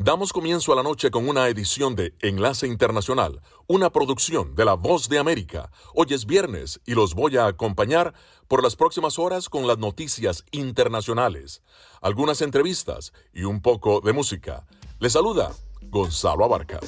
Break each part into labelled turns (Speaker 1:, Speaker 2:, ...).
Speaker 1: Damos comienzo a la noche con una edición de Enlace Internacional, una producción de La Voz de América. Hoy es viernes y los voy a acompañar por las próximas horas con las noticias internacionales, algunas entrevistas y un poco de música. Les saluda Gonzalo Abarca.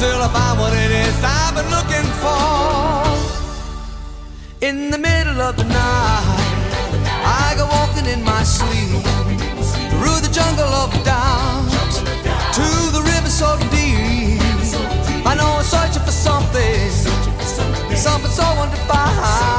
Speaker 1: until I find what it is I've been looking for. In the middle of the night, I go walking in my sleep through the jungle of doubt to the river so deep. I know I'm searching for something, something so undefined.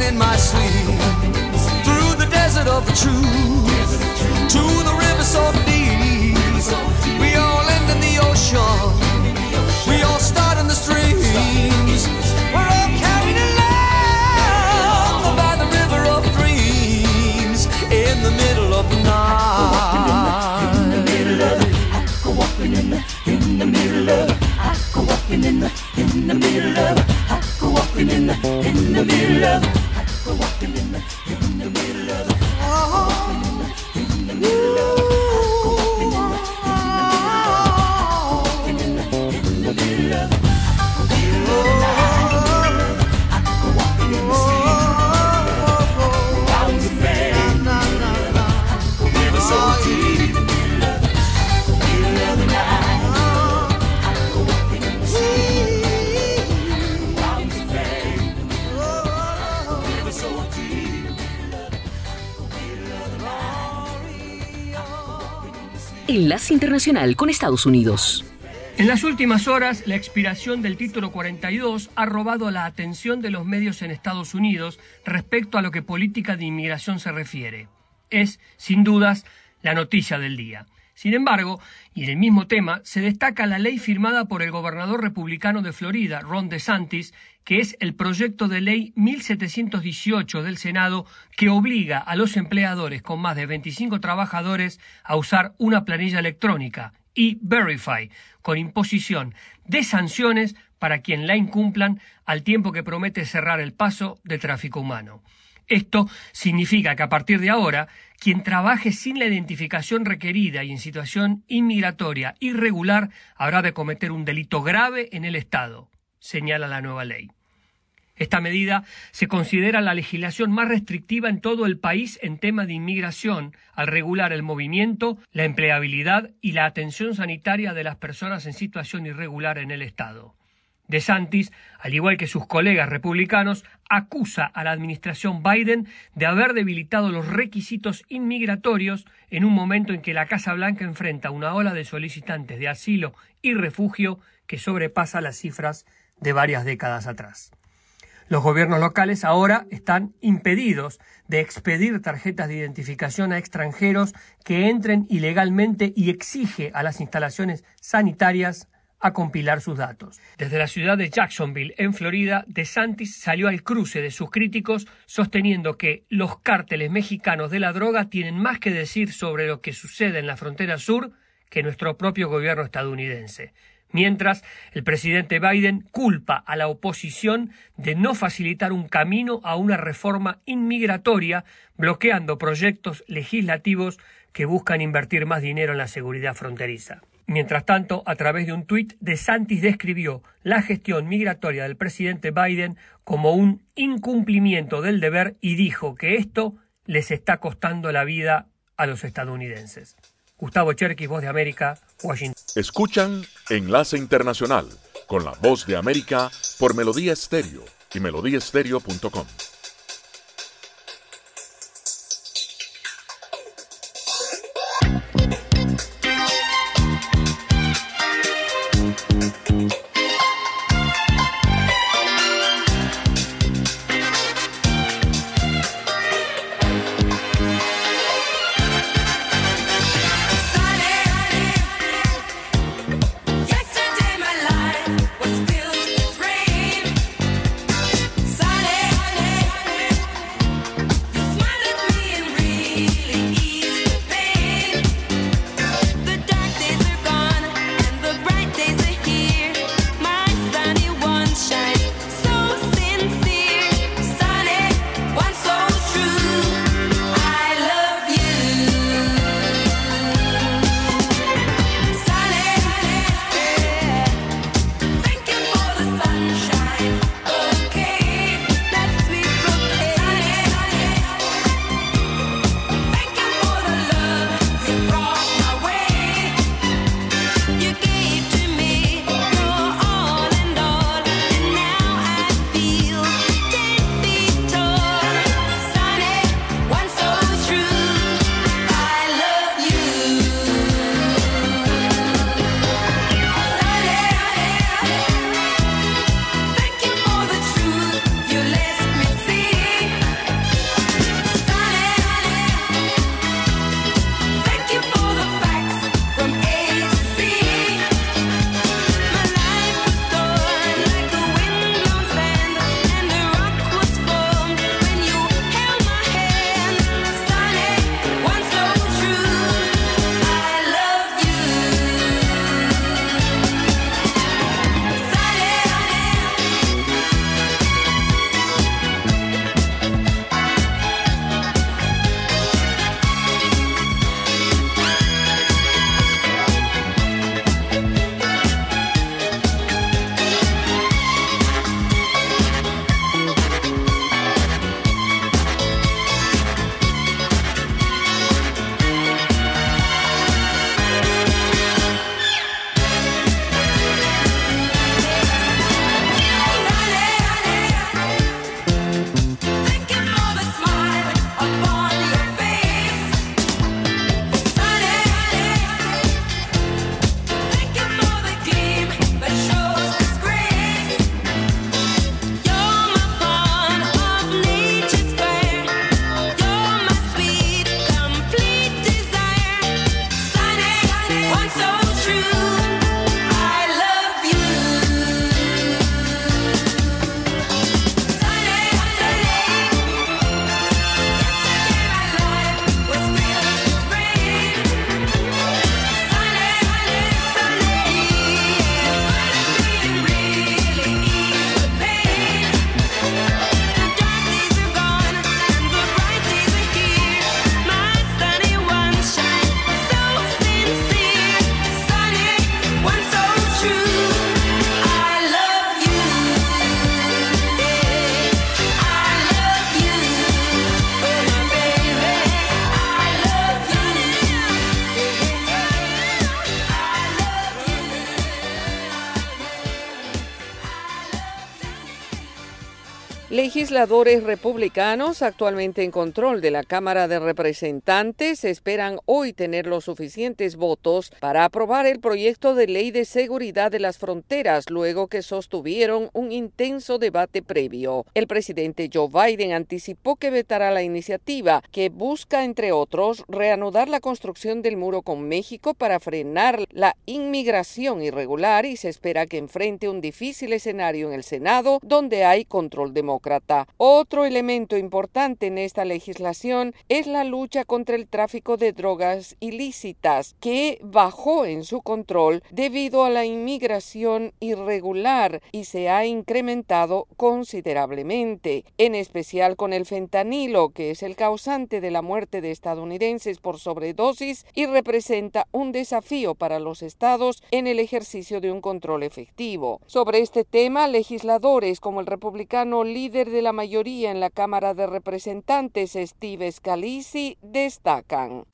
Speaker 1: walking in my sleep through the desert of the truth to the river so deep. We all end in the ocean. We all start in the streams. We're all carried along by the river of dreams in the middle of the night. In the middle of I go walking in the in the middle of. I go walking in the in the middle of. I go walking in the in the middle of.
Speaker 2: Enlace Internacional con Estados Unidos.
Speaker 3: En las últimas horas, la expiración del título 42 ha robado la atención de los medios en Estados Unidos respecto a lo que política de inmigración se refiere. Es, sin dudas, la noticia del día. Sin embargo, y en el mismo tema, se destaca la ley firmada por el gobernador republicano de Florida, Ron DeSantis, que es el proyecto de ley 1718 del Senado que obliga a los empleadores con más de 25 trabajadores a usar una planilla electrónica y Verify, con imposición de sanciones para quien la incumplan al tiempo que promete cerrar el paso de tráfico humano. Esto significa que a partir de ahora, quien trabaje sin la identificación requerida y en situación inmigratoria irregular habrá de cometer un delito grave en el Estado señala la nueva ley. Esta medida se considera la legislación más restrictiva en todo el país en tema de inmigración, al regular el movimiento, la empleabilidad y la atención sanitaria de las personas en situación irregular en el Estado. De Santis, al igual que sus colegas republicanos, acusa a la administración Biden de haber debilitado los requisitos inmigratorios en un momento en que la Casa Blanca enfrenta una ola de solicitantes de asilo y refugio que sobrepasa las cifras de varias décadas atrás. Los gobiernos locales ahora están impedidos de expedir tarjetas de identificación a extranjeros que entren ilegalmente y exige a las instalaciones sanitarias a compilar sus datos. Desde la ciudad de Jacksonville, en Florida, DeSantis salió al cruce de sus críticos sosteniendo que los cárteles mexicanos de la droga tienen más que decir sobre lo que sucede en la frontera sur que nuestro propio gobierno estadounidense. Mientras, el presidente Biden culpa a la oposición de no facilitar un camino a una reforma inmigratoria, bloqueando proyectos legislativos que buscan invertir más dinero en la seguridad fronteriza. Mientras tanto, a través de un tuit, DeSantis describió la gestión migratoria del presidente Biden como un incumplimiento del deber y dijo que esto les está costando la vida a los estadounidenses. Gustavo Cherkis, Voz de América, Washington.
Speaker 1: Escuchan Enlace Internacional con la Voz de América por Melodía Estéreo y melodíaestéreo.com.
Speaker 4: Legisladores republicanos actualmente en control de la Cámara de Representantes esperan hoy tener los suficientes votos para aprobar el proyecto de ley de seguridad de las fronteras luego que sostuvieron un intenso debate previo. El presidente Joe Biden anticipó que vetará la iniciativa que busca, entre otros, reanudar la construcción del muro con México para frenar la inmigración irregular y se espera que enfrente un difícil escenario en el Senado donde hay control democrático. Otro elemento importante en esta legislación es la lucha contra el tráfico de drogas ilícitas, que bajó en su control debido a la inmigración irregular y se ha incrementado considerablemente, en especial con el fentanilo, que es el causante de la muerte de estadounidenses por sobredosis y representa un desafío para los estados en el ejercicio de un control efectivo. Sobre este tema, legisladores como el republicano líder de la mayoría en la Cámara de Representantes, Steve Scalisi, destacan.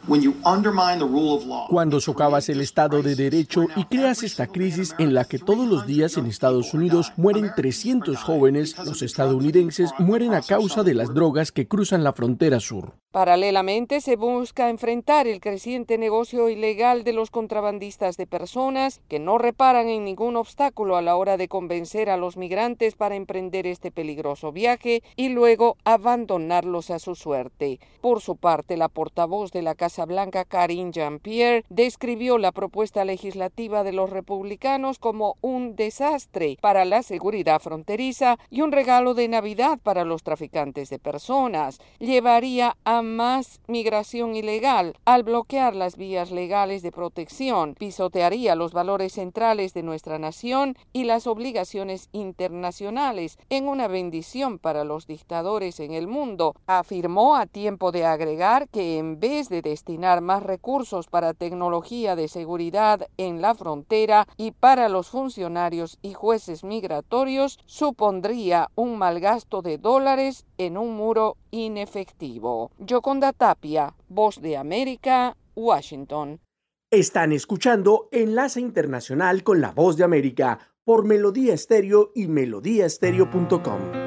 Speaker 5: Cuando socavas el Estado de Derecho y creas esta crisis en la que todos los días en Estados Unidos mueren 300 jóvenes, los estadounidenses mueren a causa de las drogas que cruzan la frontera sur.
Speaker 4: Paralelamente, se busca enfrentar el creciente negocio ilegal de los contrabandistas de personas que no reparan en ningún obstáculo a la hora de convencer a los migrantes para emprender este peligroso viaje y luego abandonarlos a su suerte. Por su parte, la portavoz de la Casa Blanca, Karine Jean-Pierre, describió la propuesta legislativa de los republicanos como un desastre para la seguridad fronteriza y un regalo de Navidad para los traficantes de personas. Llevaría a más migración ilegal. Al bloquear las vías legales de protección, pisotearía los valores centrales de nuestra nación y las obligaciones internacionales en una bendición para los dictadores en el mundo, afirmó a tiempo de agregar que en vez de destinar más recursos para tecnología de seguridad en la frontera y para los funcionarios y jueces migratorios, supondría un mal gasto de dólares en un muro inefectivo. Yoconda Tapia, Voz de América, Washington.
Speaker 5: Están escuchando Enlace Internacional con la Voz de América por Melodía Estéreo y melodíaestéreo.com.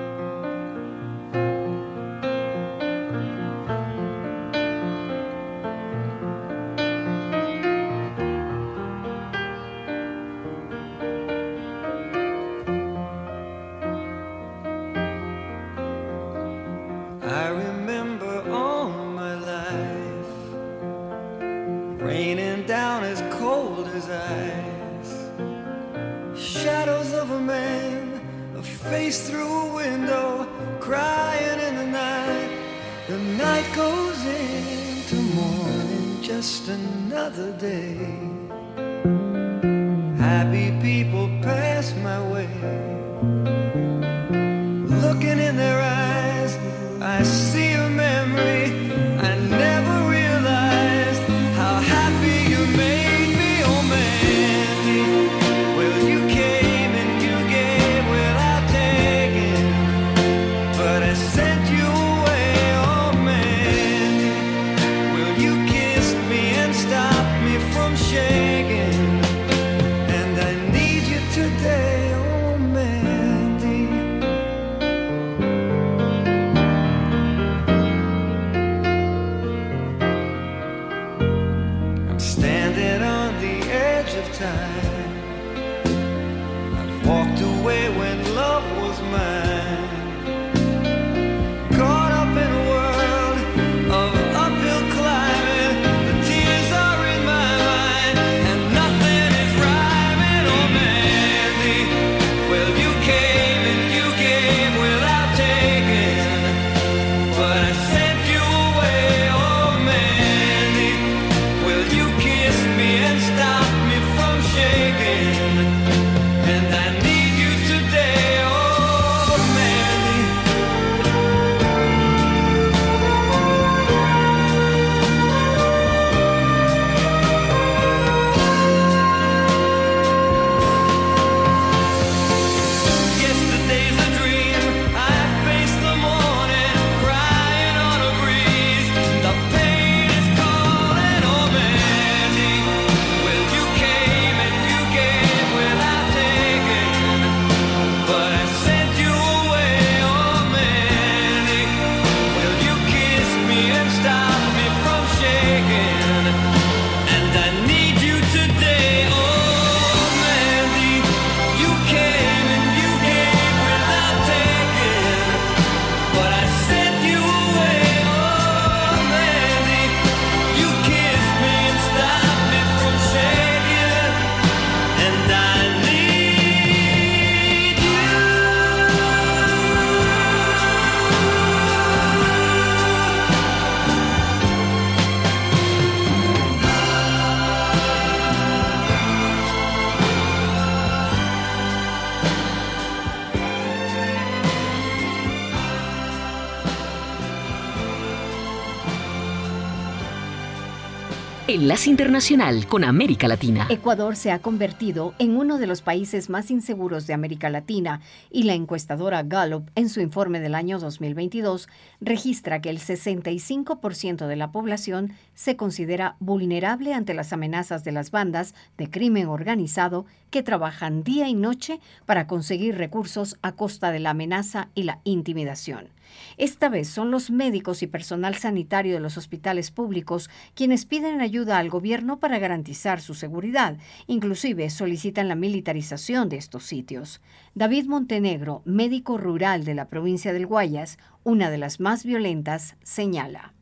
Speaker 2: Internacional con América Latina.
Speaker 6: Ecuador se ha convertido en uno de los países más inseguros de América Latina y la encuestadora Gallup, en su informe del año 2022, registra que el 65% de la población se considera vulnerable ante las amenazas de las bandas de crimen organizado que trabajan día y noche para conseguir recursos a costa de la amenaza y la intimidación. Esta vez son los médicos y personal sanitario de los hospitales públicos quienes piden ayuda al gobierno para garantizar su seguridad. Inclusive solicitan la militarización de estos sitios. David Montenegro, médico rural de la provincia del Guayas, una de las más violentas, señala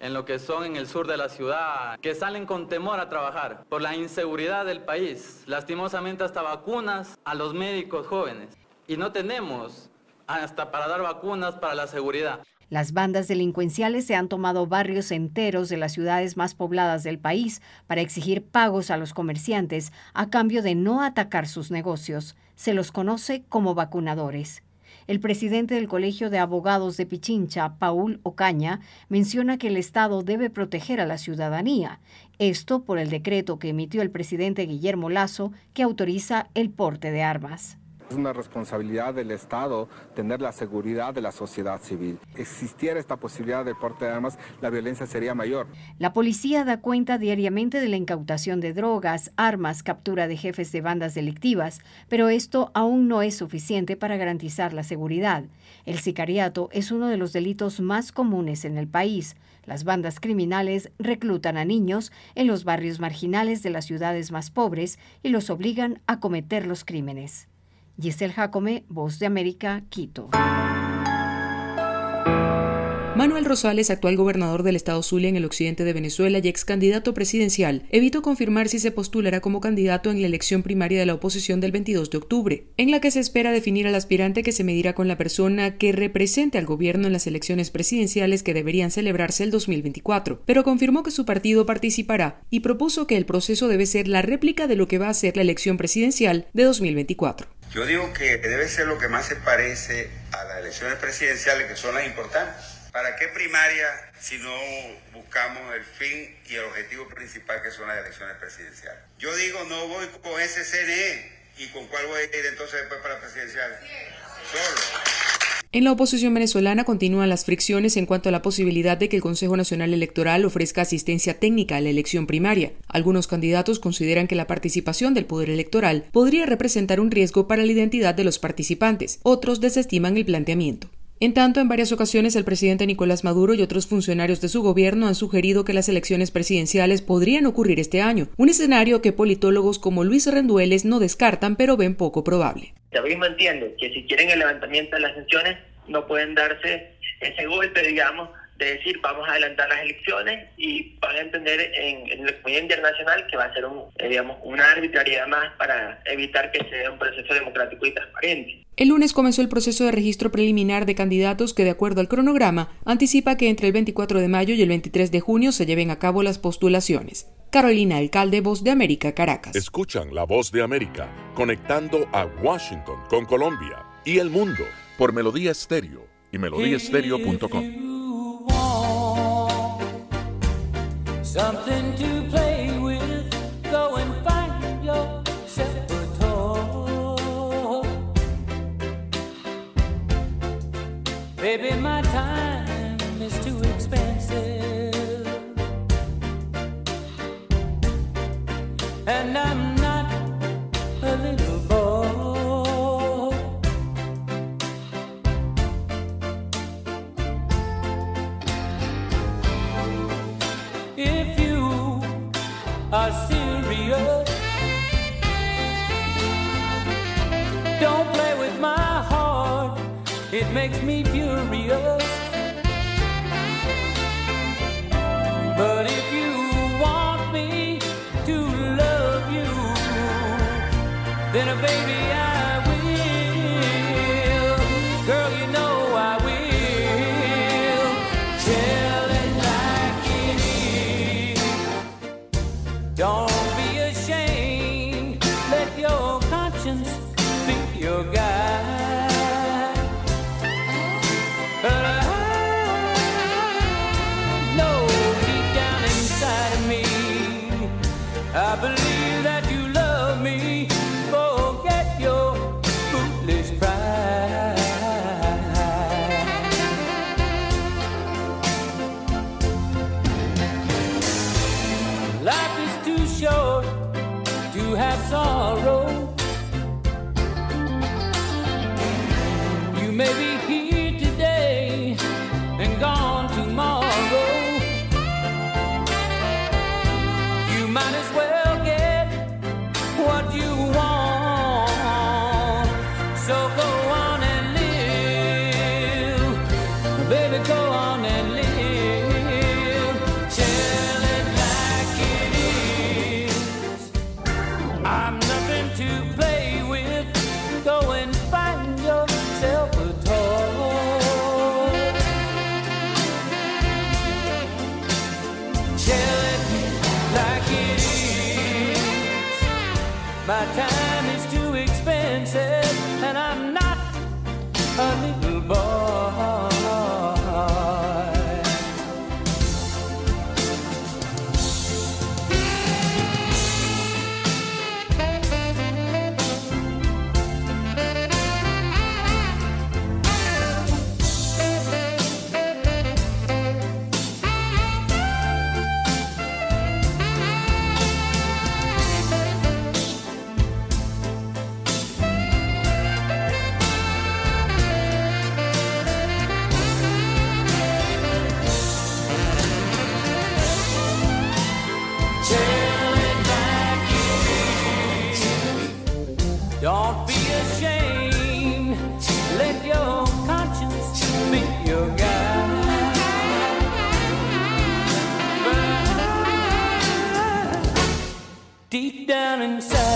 Speaker 7: en lo que son en el sur de la ciudad, que salen con temor a trabajar por la inseguridad del país, lastimosamente hasta vacunas a los médicos jóvenes. Y no tenemos hasta para dar vacunas para la seguridad.
Speaker 6: Las bandas delincuenciales se han tomado barrios enteros de las ciudades más pobladas del país para exigir pagos a los comerciantes a cambio de no atacar sus negocios. Se los conoce como vacunadores. El presidente del Colegio de Abogados de Pichincha, Paul Ocaña, menciona que el Estado debe proteger a la ciudadanía. Esto por el decreto que emitió el presidente Guillermo Lazo que autoriza el porte de armas.
Speaker 8: Es una responsabilidad del Estado tener la seguridad de la sociedad civil. Existiera esta posibilidad de porte de armas, la violencia sería mayor.
Speaker 6: La policía da cuenta diariamente de la incautación de drogas, armas, captura de jefes de bandas delictivas, pero esto aún no es suficiente para garantizar la seguridad. El sicariato es uno de los delitos más comunes en el país. Las bandas criminales reclutan a niños en los barrios marginales de las ciudades más pobres y los obligan a cometer los crímenes. Giselle Jacome, Voz de América, Quito.
Speaker 9: Manuel Rosales, actual gobernador del estado Zulia en el occidente de Venezuela y ex candidato presidencial, evitó confirmar si se postulará como candidato en la elección primaria de la oposición del 22 de octubre, en la que se espera definir al aspirante que se medirá con la persona que represente al gobierno en las elecciones presidenciales que deberían celebrarse el 2024, pero confirmó que su partido participará y propuso que el proceso debe ser la réplica de lo que va a ser la elección presidencial de 2024.
Speaker 10: Yo digo que debe ser lo que más se parece a las elecciones presidenciales, que son las importantes. ¿Para qué primaria si no buscamos el fin y el objetivo principal que son las elecciones presidenciales? Yo digo, no voy con ese CNE. ¿Y con cuál voy a ir entonces después para presidencial? Solo.
Speaker 9: En la oposición venezolana continúan las fricciones en cuanto a la posibilidad de que el Consejo Nacional Electoral ofrezca asistencia técnica a la elección primaria. Algunos candidatos consideran que la participación del Poder Electoral podría representar un riesgo para la identidad de los participantes. Otros desestiman el planteamiento. En tanto, en varias ocasiones el presidente Nicolás Maduro y otros funcionarios de su gobierno han sugerido que las elecciones presidenciales podrían ocurrir este año, un escenario que politólogos como Luis Rendueles no descartan pero ven poco probable.
Speaker 11: El mismo entiende que si quieren el levantamiento de las sanciones no pueden darse ese golpe, digamos, de decir vamos a adelantar las elecciones y van a entender en, en la comunidad internacional que va a ser un, eh, digamos, una arbitrariedad más para evitar que sea un proceso democrático y transparente.
Speaker 9: El lunes comenzó el proceso de registro preliminar de candidatos que, de acuerdo al cronograma, anticipa que entre el 24 de mayo y el 23 de junio se lleven a cabo las postulaciones. Carolina Alcalde, Voz de América, Caracas.
Speaker 1: Escuchan la Voz de América, conectando a Washington con Colombia y el mundo por Melodía Estéreo y melodíaestéreo.com.
Speaker 12: Something to play with. Go and find yourself a toy. Baby, my time is too expensive. And I'm serious, don't play with my heart. It makes me furious. また down inside.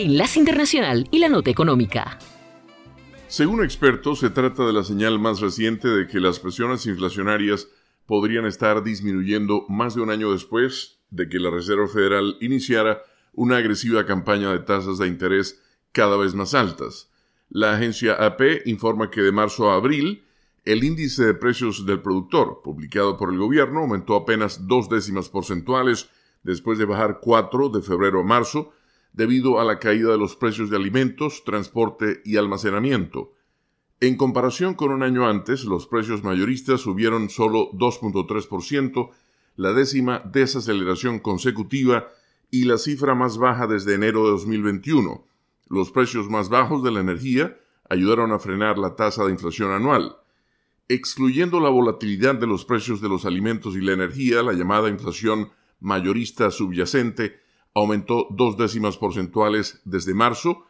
Speaker 2: Enlace Internacional y la Nota Económica.
Speaker 13: Según expertos, se trata de la señal más reciente de que las presiones inflacionarias podrían estar disminuyendo más de un año después de que la Reserva Federal iniciara una agresiva campaña de tasas de interés cada vez más altas. La agencia AP informa que de marzo a abril, el índice de precios del productor, publicado por el gobierno, aumentó apenas dos décimas porcentuales después de bajar cuatro de febrero a marzo, debido a la caída de los precios de alimentos, transporte y almacenamiento. En comparación con un año antes, los precios mayoristas subieron solo 2.3%, la décima desaceleración consecutiva y la cifra más baja desde enero de 2021. Los precios más bajos de la energía ayudaron a frenar la tasa de inflación anual. Excluyendo la volatilidad de los precios de los alimentos y la energía, la llamada inflación mayorista subyacente aumentó dos décimas porcentuales desde marzo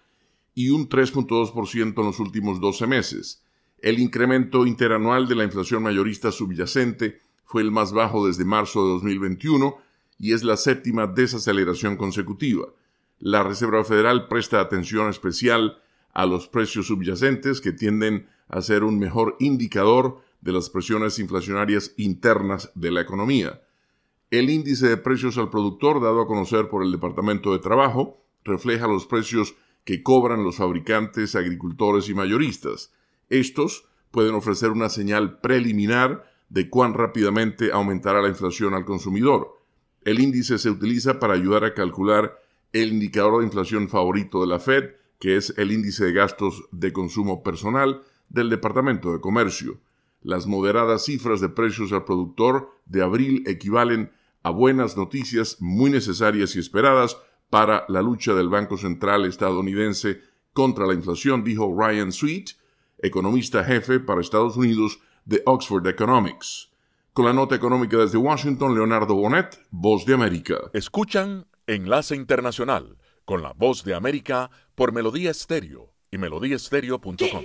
Speaker 13: y un 3.2% en los últimos 12 meses. El incremento interanual de la inflación mayorista subyacente fue el más bajo desde marzo de 2021 y es la séptima desaceleración consecutiva. La Reserva Federal presta atención especial a los precios subyacentes que tienden a ser un mejor indicador de las presiones inflacionarias internas de la economía. El índice de precios al productor dado a conocer por el Departamento de Trabajo refleja los precios que cobran los fabricantes, agricultores y mayoristas. Estos pueden ofrecer una señal preliminar de cuán rápidamente aumentará la inflación al consumidor. El índice se utiliza para ayudar a calcular el indicador de inflación favorito de la Fed, que es el índice de gastos de consumo personal del Departamento de Comercio. Las moderadas cifras de precios al productor de abril equivalen a buenas noticias muy necesarias y esperadas para la lucha del Banco Central estadounidense contra la inflación, dijo Ryan Sweet, economista jefe para Estados Unidos de Oxford Economics. Con la nota económica desde Washington, Leonardo Bonet, Voz de América.
Speaker 14: Escuchan Enlace Internacional con la Voz de América por Melodía Estéreo y melodíaestéreo.com.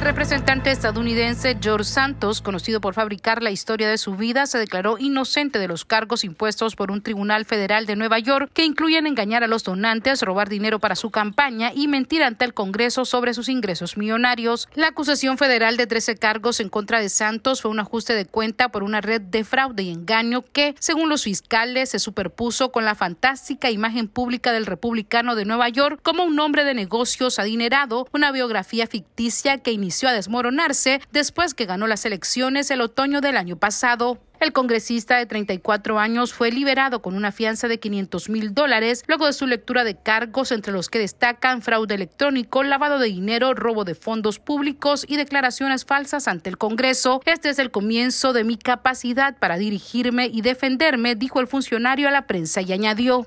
Speaker 15: El representante estadounidense George Santos, conocido por fabricar la historia de su vida, se declaró inocente de los cargos impuestos por un tribunal federal de Nueva York que incluyen engañar a los donantes, robar dinero para su campaña y mentir ante el Congreso sobre sus ingresos millonarios. La acusación federal de 13 cargos en contra de Santos fue un ajuste de cuenta por una red de fraude y engaño que, según los fiscales, se superpuso con la fantástica imagen pública del republicano de Nueva York como un hombre de negocios adinerado, una biografía ficticia que inició a desmoronarse después que ganó las elecciones el otoño del año pasado. El congresista de 34 años fue liberado con una fianza de 500 mil dólares luego de su lectura de cargos entre los que destacan fraude electrónico, lavado de dinero, robo de fondos públicos y declaraciones falsas ante el Congreso. Este es el comienzo de mi capacidad para dirigirme y defenderme, dijo el funcionario a la prensa y añadió.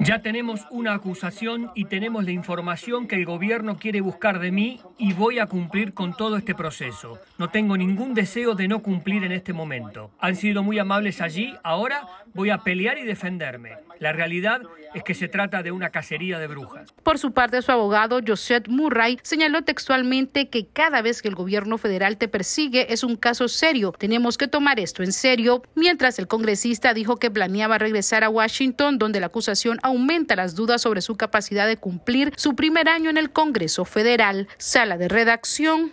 Speaker 3: Ya tenemos una acusación y tenemos la información que el gobierno quiere buscar de mí y voy a cumplir con todo este proceso. No tengo ningún deseo de no cumplir en este momento. Han sido muy amables allí, ahora voy a pelear y defenderme. La realidad es que se trata de una cacería de brujas.
Speaker 15: Por su parte, su abogado, Joseph Murray, señaló textualmente que cada vez que el gobierno federal te persigue es un caso serio. Tenemos que tomar esto en serio. Mientras el congresista dijo que planeaba regresar a Washington, donde la acusación aumenta las dudas sobre su capacidad de cumplir su primer año en el Congreso Federal. Sala de redacción,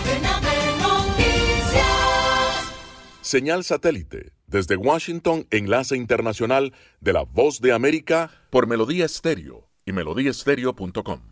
Speaker 1: Señal satélite desde Washington, enlace internacional de la Voz de América por Melodía Estéreo y melodíaestéreo.com.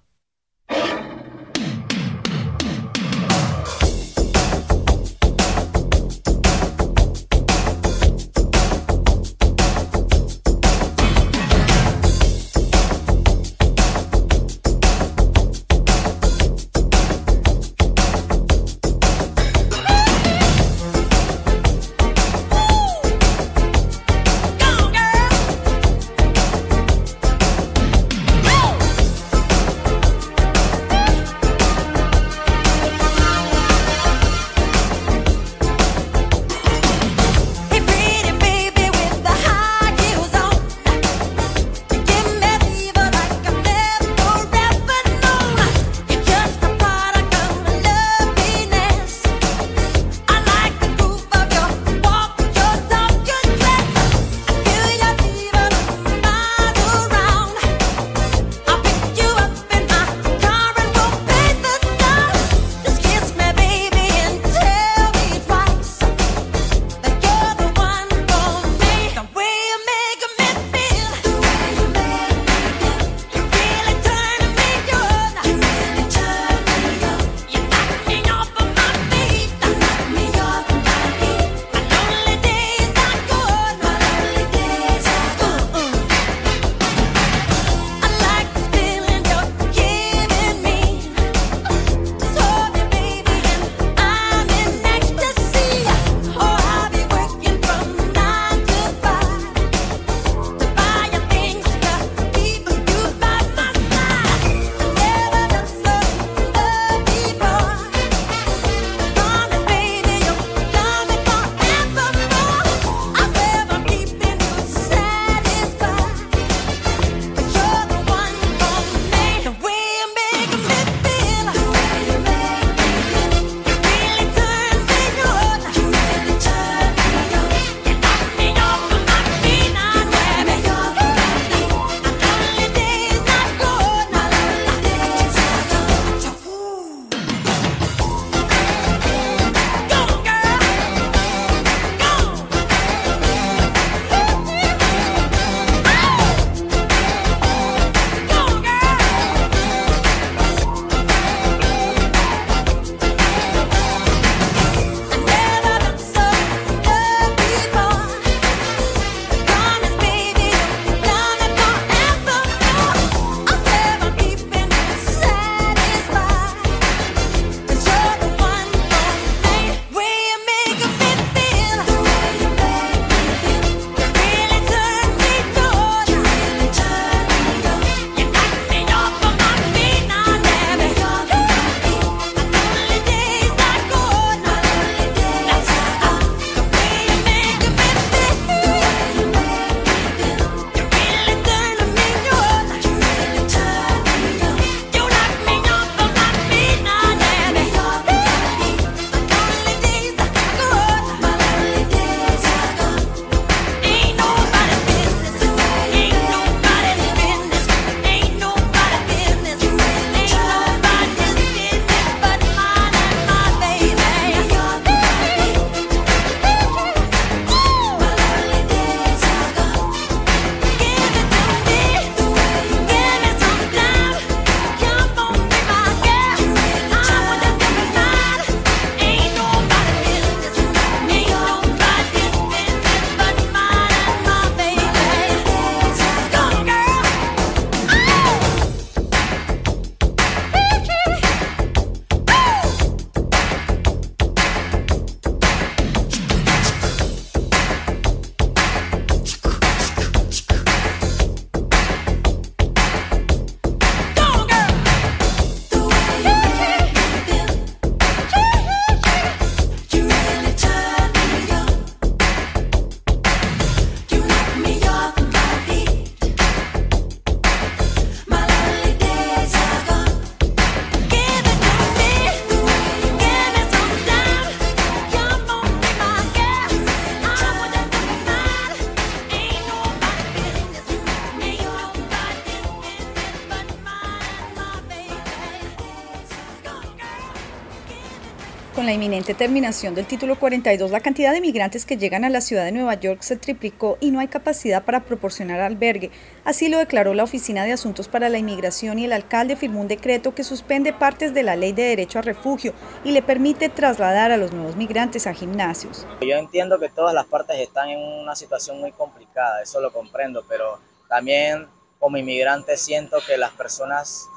Speaker 16: Inminente terminación del título 42, la cantidad de migrantes que llegan a la ciudad de Nueva York se triplicó y no hay capacidad para proporcionar albergue. Así lo declaró la Oficina de Asuntos para la Inmigración y el alcalde firmó un decreto que suspende partes de la ley de derecho a refugio y le permite trasladar a los nuevos migrantes a gimnasios.
Speaker 17: Yo entiendo que todas las partes están en una situación muy complicada, eso lo comprendo, pero también como inmigrante siento que las personas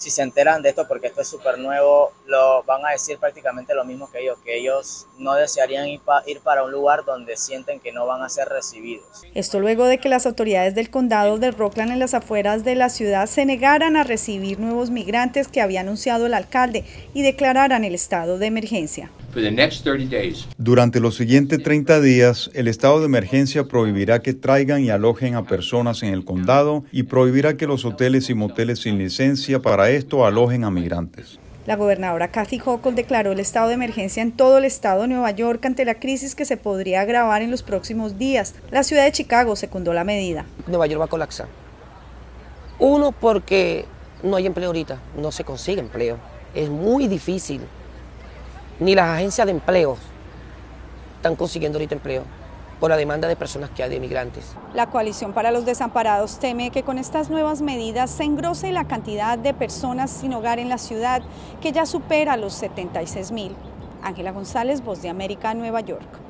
Speaker 17: si se enteran de esto, porque esto es súper nuevo, lo van a decir prácticamente lo mismo que ellos, que ellos no desearían ir, ir, para un lugar donde sienten que no van a ser recibidos.
Speaker 16: Esto luego de que las autoridades del condado de Rockland en las afueras de la ciudad se negaran a recibir nuevos migrantes que había anunciado el alcalde y declararan el estado de emergencia.
Speaker 18: Durante los siguientes 30 días, el estado de emergencia prohibirá que traigan y alojen a personas en el condado y prohibirá que los hoteles y moteles sin licencia para esto alojen a migrantes.
Speaker 16: La gobernadora Kathy Hochul declaró el estado de emergencia en todo el estado de Nueva York ante la crisis que se podría agravar en los próximos días. La ciudad de Chicago secundó la medida.
Speaker 19: Nueva York va a colapsar. Uno, porque no hay empleo ahorita, no se consigue empleo. Es muy difícil ni las agencias de empleo están consiguiendo ahorita empleo por la demanda de personas que hay de migrantes.
Speaker 16: La coalición para los desamparados teme que con estas nuevas medidas se engrose la cantidad de personas sin hogar en la ciudad, que ya supera los 76 mil. Ángela González, Voz de América, Nueva York.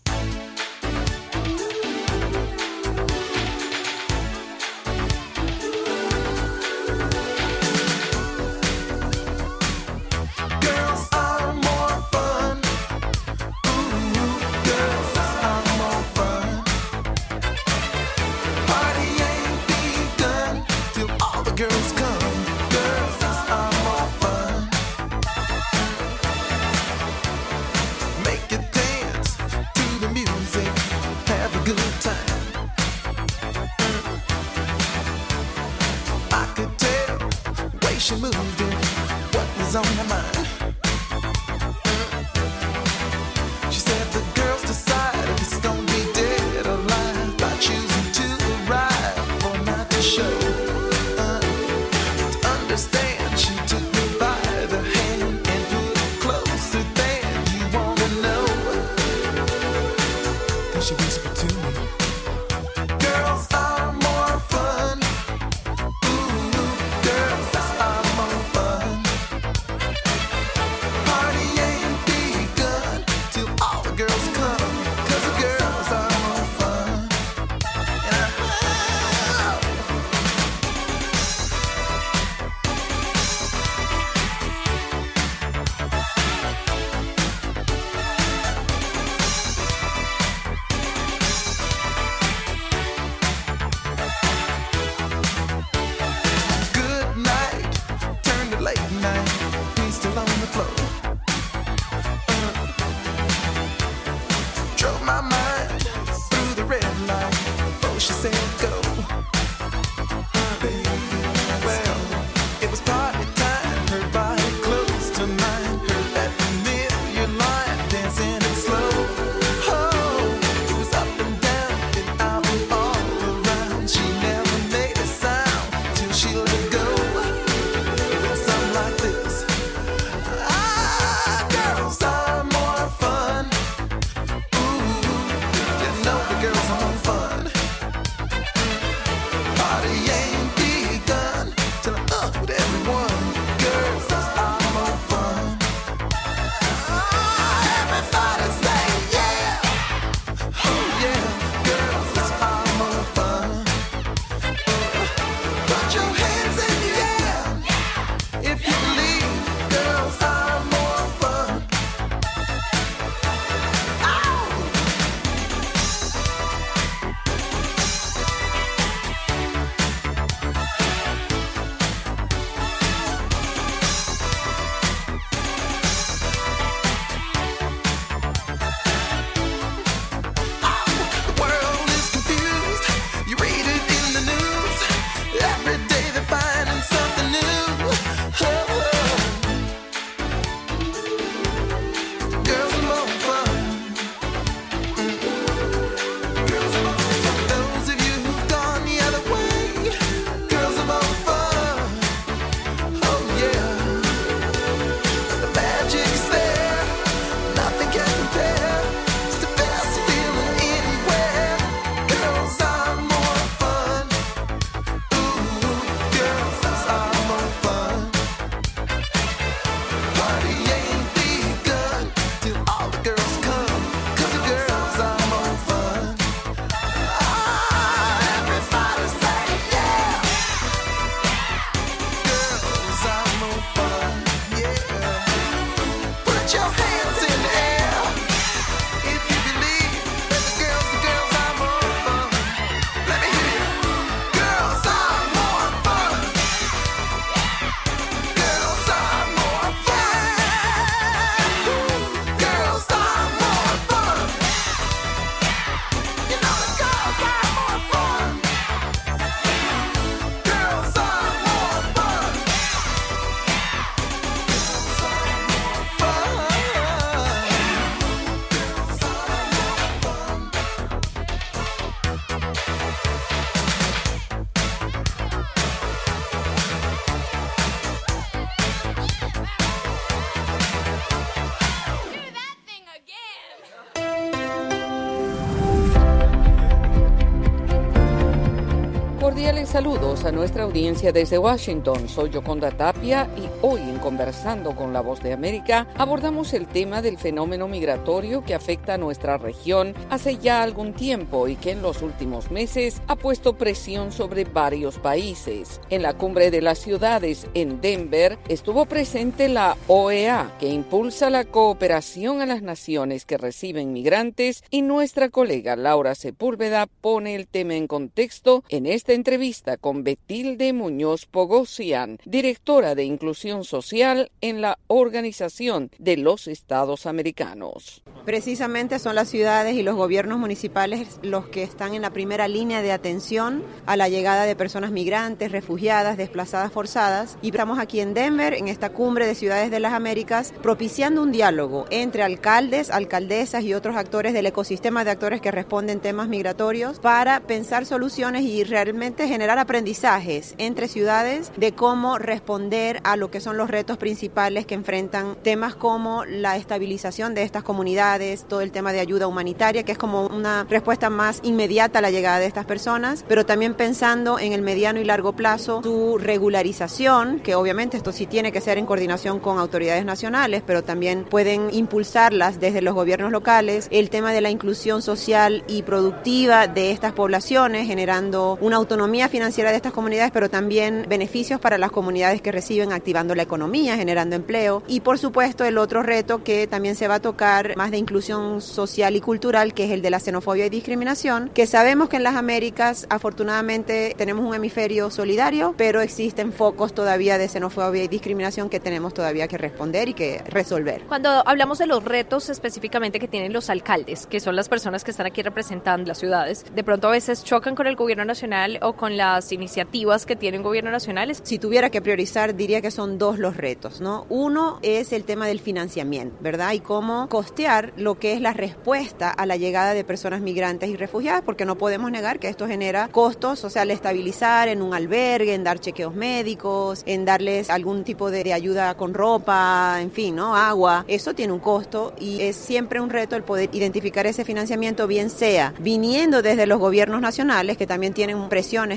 Speaker 4: Cordiales saludos a nuestra audiencia desde Washington. Soy Yoconda Tapia y hoy en Conversando con la Voz de América abordamos el tema del fenómeno migratorio que afecta a nuestra región hace ya algún tiempo y que en los últimos meses ha puesto presión sobre varios países. En la cumbre de las ciudades en Denver estuvo presente la OEA que impulsa la cooperación a las naciones que reciben migrantes y nuestra colega Laura Sepúlveda pone el tema en contexto en esta entrevista con Betilde Muñoz Pogosian, directora de Inclusión Social en la Organización de los Estados Americanos.
Speaker 20: Precisamente son las ciudades y los gobiernos municipales los que están en la primera línea de atención a la llegada de personas migrantes, refugiadas, desplazadas forzadas. Y estamos aquí en Denver, en esta cumbre de ciudades de las Américas, propiciando un diálogo entre alcaldes, alcaldesas y otros actores del ecosistema de actores que responden temas migratorios para pensar soluciones y realmente generar aprendizajes entre ciudades de cómo responder a lo que son los retos principales que enfrentan temas como la estabilización de estas comunidades, todo el tema de ayuda humanitaria, que es como una respuesta más inmediata a la llegada de estas personas, pero también pensando en el mediano y largo plazo su regularización, que obviamente esto sí tiene que ser en coordinación con autoridades nacionales, pero también pueden impulsarlas desde los gobiernos locales, el tema de la inclusión social y productiva de estas poblaciones, generando una autonomía financiera de estas comunidades, pero también beneficios para las comunidades que reciben, activando la economía, generando empleo. Y por supuesto el otro reto que también se va a tocar más de inclusión social y cultural, que es el de la xenofobia y discriminación, que sabemos que en las Américas afortunadamente tenemos un hemisferio solidario, pero existen focos todavía de xenofobia y discriminación que tenemos todavía que responder y que resolver.
Speaker 21: Cuando hablamos de los retos específicamente que tienen los alcaldes, que son las personas que están aquí representando las ciudades, de pronto a veces chocan con el gobierno nacional o con las iniciativas que tiene el gobierno nacional.
Speaker 20: Si tuviera que priorizar, diría que son dos los retos, ¿no? Uno es el tema del financiamiento, ¿verdad? Y cómo costear lo que es la respuesta a la llegada de personas migrantes y refugiadas, porque no podemos negar que esto genera costos, o sea, al estabilizar en un albergue, en dar chequeos médicos, en darles algún tipo de, de ayuda con ropa, en fin, ¿no? Agua, eso tiene un costo y es siempre un reto el poder identificar ese financiamiento, bien sea viniendo desde los gobiernos nacionales, que también tienen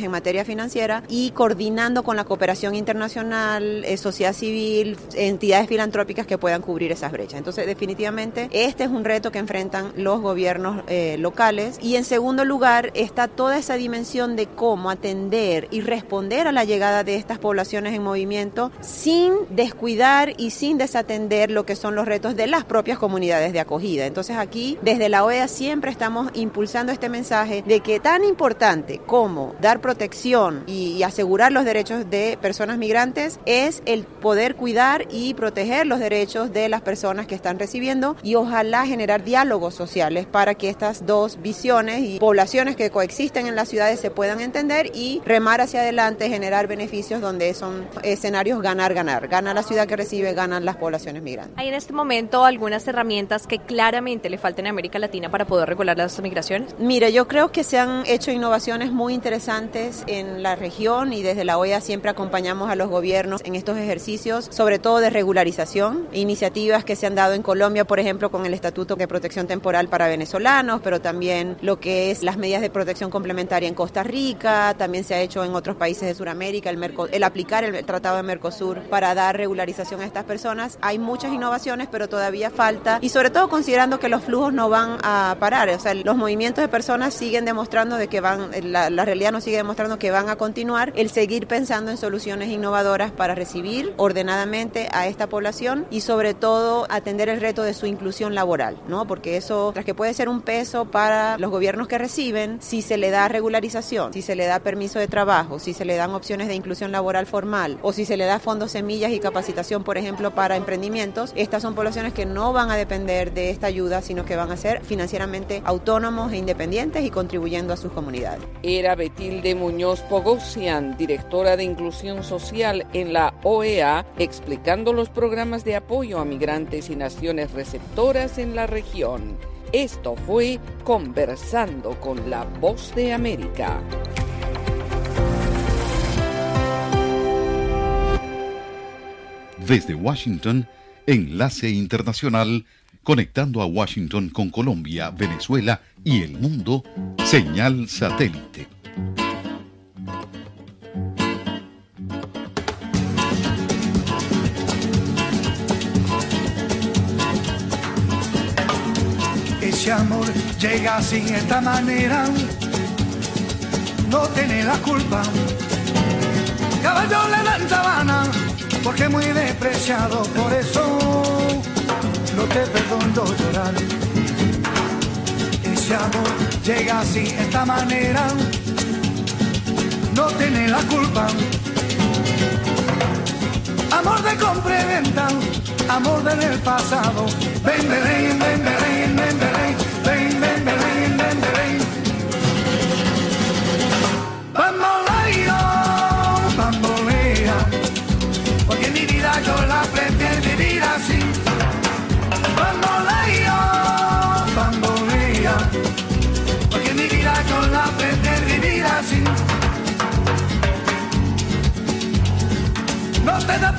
Speaker 20: en materia financiera, y coordinando con la cooperación internacional, eh, sociedad civil, entidades filantrópicas que puedan cubrir esas brechas. Entonces, definitivamente, este es un reto que enfrentan los gobiernos eh, locales. Y en segundo lugar, está toda esa dimensión de cómo atender y responder a la llegada de estas poblaciones en movimiento sin descuidar y sin desatender lo que son los retos de las propias comunidades de acogida. Entonces, aquí, desde la OEA, siempre estamos impulsando este mensaje de que tan importante como dar protección y, asegurar los derechos de personas migrantes es el poder cuidar y proteger los derechos de las personas que están recibiendo y ojalá generar diálogos sociales para que estas dos visiones y poblaciones que coexisten en las ciudades se puedan entender y remar hacia adelante, generar beneficios donde son escenarios ganar-ganar. Gana la ciudad que recibe, ganan las poblaciones migrantes.
Speaker 21: ¿Hay en este momento algunas herramientas que claramente le faltan a América Latina para poder regular las migraciones?
Speaker 20: Mire, yo creo que se han hecho innovaciones muy interesantes en la región y desde la OEA siempre acompañamos a los gobiernos en estos ejercicios, sobre todo de regularización, iniciativas que se han dado en Colombia, por ejemplo, con el Estatuto de Protección Temporal para venezolanos, pero también lo que es las medidas de protección complementaria en Costa Rica, también se ha hecho en otros países de Sudamérica, el, el aplicar el Tratado de Mercosur para dar regularización a estas personas. Hay muchas innovaciones, pero todavía falta, y sobre todo considerando que los flujos no van a parar, o sea, los movimientos de personas siguen demostrando de que van, la, la realidad nos sigue demostrando que van a continuar, el seguir pensando en soluciones innovadoras para recibir ordenadamente a esta población y sobre todo atender el reto de su inclusión laboral, ¿no? Porque eso, tras que puede ser un peso para los gobiernos que reciben, si se le da regularización, si se le da permiso de trabajo, si se le dan opciones de inclusión laboral formal o si se le da fondos semillas y capacitación, por ejemplo, para emprendimientos, estas son poblaciones que no van a depender de esta ayuda, sino que van a ser financieramente autónomos e independientes y contribuyendo a sus comunidades.
Speaker 4: Era Betilde Muñoz Pogosian, directora de Inclusión Social en la OEA, explicando los programas de apoyo a migrantes y naciones receptoras en la región. Esto fue Conversando con la Voz de América.
Speaker 22: Desde Washington, Enlace Internacional, conectando a Washington con Colombia, Venezuela y el mundo, señal satélite
Speaker 23: llega sin esta manera, no tiene la culpa. Caballo le dan sabana, porque muy despreciado, por eso no te perdono llorar. Ese amor llega así, esta manera, no tiene la culpa. Amor de compra y venta, amor del pasado. Ven, ven, ven,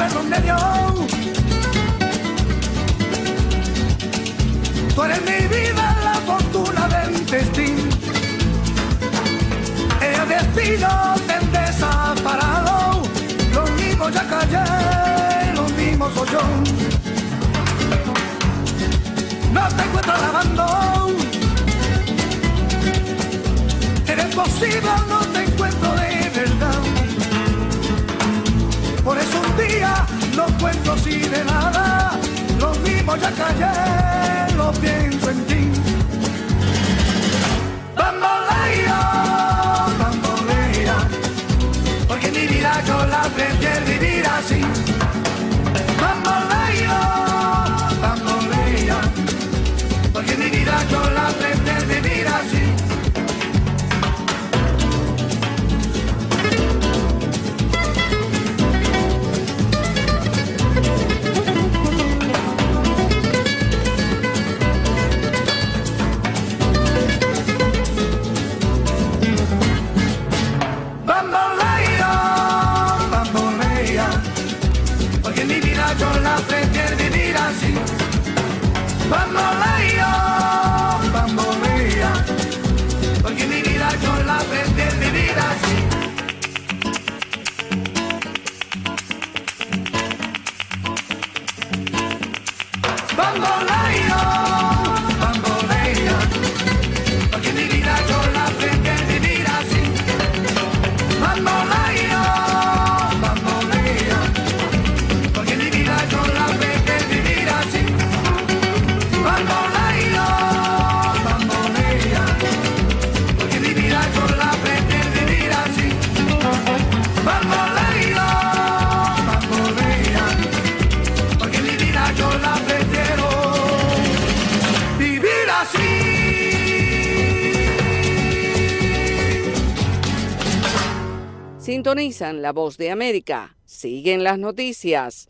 Speaker 23: perdón de Dios. Tú eres mi vida, la fortuna del destino. El destino te desaparado. Los mismos ya callé, los mismos soy yo. No te encuentro lavando. Eres posible, no No cuento así de nada. Lo mismo ya callé, lo pienso en ti. Bambolea, bambolea, porque mi vida yo la prefiero vivir así. Bambolea, bambolea, porque mi vida yo la prefiero But my life.
Speaker 24: Sintonizan la voz de América. Siguen las noticias.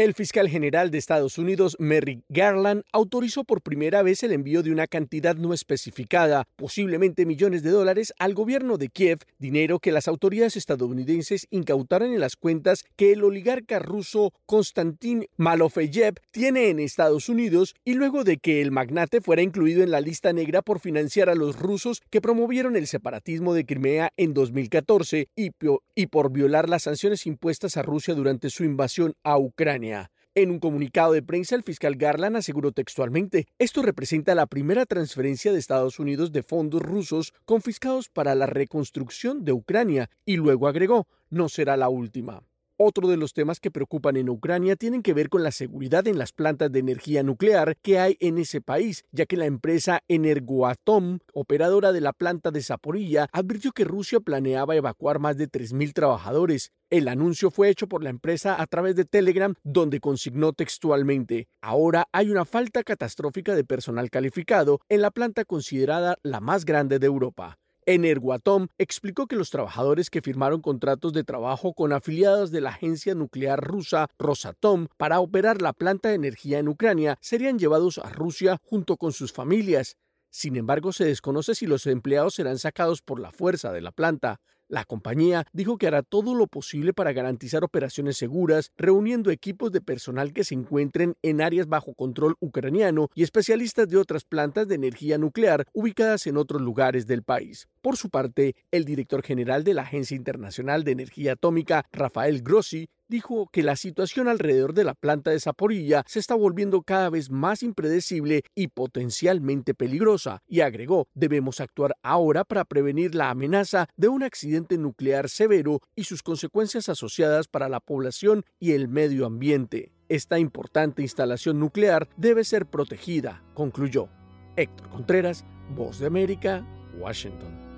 Speaker 25: El fiscal general de Estados Unidos, Merrick Garland, autorizó por primera vez el envío de una cantidad no especificada, posiblemente millones de dólares, al gobierno de Kiev, dinero que las autoridades estadounidenses incautaron en las cuentas que el oligarca ruso Konstantin Malofeyev tiene en Estados Unidos y luego de que el magnate fuera incluido en la lista negra por financiar a los rusos que promovieron el separatismo de Crimea en 2014 y, y por violar las sanciones impuestas a Rusia durante su invasión a Ucrania. En un comunicado de prensa, el fiscal Garland aseguró textualmente, esto representa la primera transferencia de Estados Unidos de fondos rusos confiscados para la reconstrucción de Ucrania, y luego agregó, no será la última. Otro de los temas que preocupan en Ucrania tienen que ver con la seguridad en las plantas de energía nuclear que hay en ese país, ya que la empresa Energoatom, operadora de la planta de Zaporilla, advirtió que Rusia planeaba evacuar más de 3.000 trabajadores. El anuncio fue hecho por la empresa a través de Telegram, donde consignó textualmente, ahora hay una falta catastrófica de personal calificado en la planta considerada la más grande de Europa. Energoatom explicó que los trabajadores que firmaron contratos de trabajo con afiliados de la agencia nuclear rusa Rosatom para operar la planta de energía en Ucrania serían llevados a Rusia junto con sus familias. Sin embargo, se desconoce si los empleados serán sacados por la fuerza de la planta. La compañía dijo que hará todo lo posible para garantizar operaciones seguras, reuniendo equipos de personal que se encuentren en áreas bajo control ucraniano y especialistas de otras plantas de energía nuclear ubicadas en otros lugares del país. Por su parte, el director general de la Agencia Internacional de Energía Atómica, Rafael Grossi, dijo que la situación alrededor de la planta de Zaporilla se está volviendo cada vez más impredecible y potencialmente peligrosa, y agregó, debemos actuar ahora para prevenir la amenaza de un accidente nuclear severo y sus consecuencias asociadas para la población y el medio ambiente. Esta importante instalación nuclear debe ser protegida, concluyó. Héctor Contreras, Voz de América, Washington.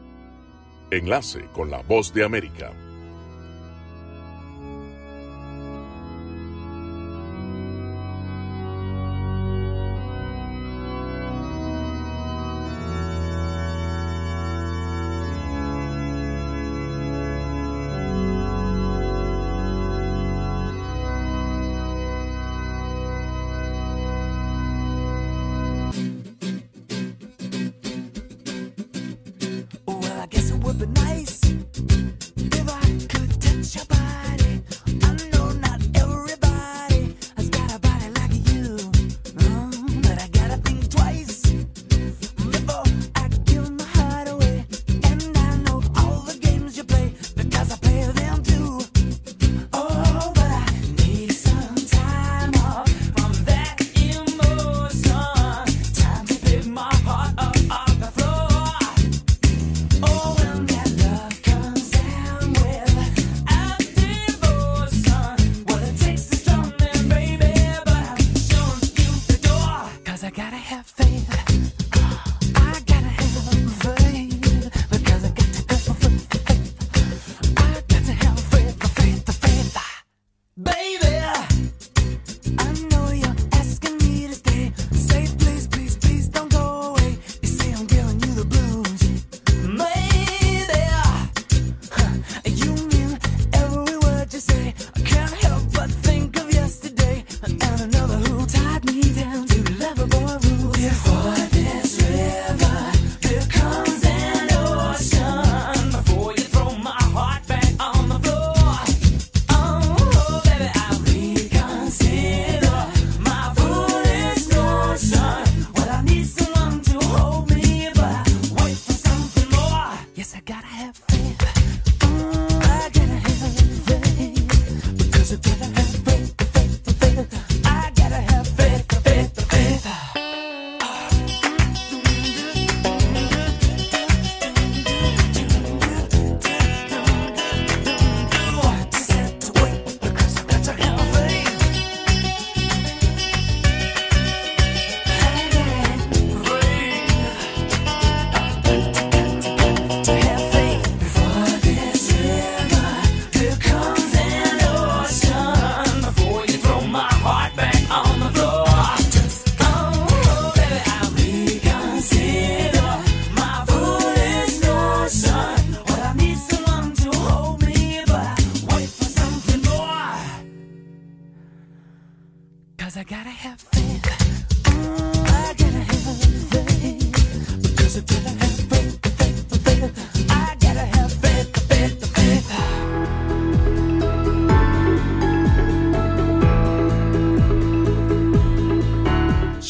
Speaker 12: Enlace con la Voz de América. nice.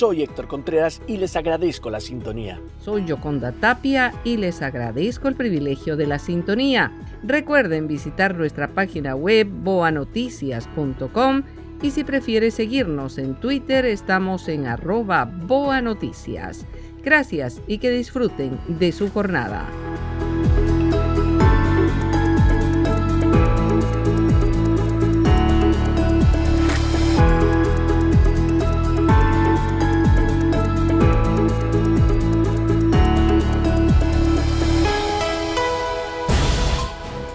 Speaker 25: Soy Héctor Contreras y les agradezco la sintonía.
Speaker 21: Soy Yoconda Tapia y les agradezco el privilegio de la sintonía. Recuerden visitar nuestra página web boanoticias.com y si prefiere seguirnos en Twitter estamos en arroba boanoticias. Gracias y que disfruten de su jornada.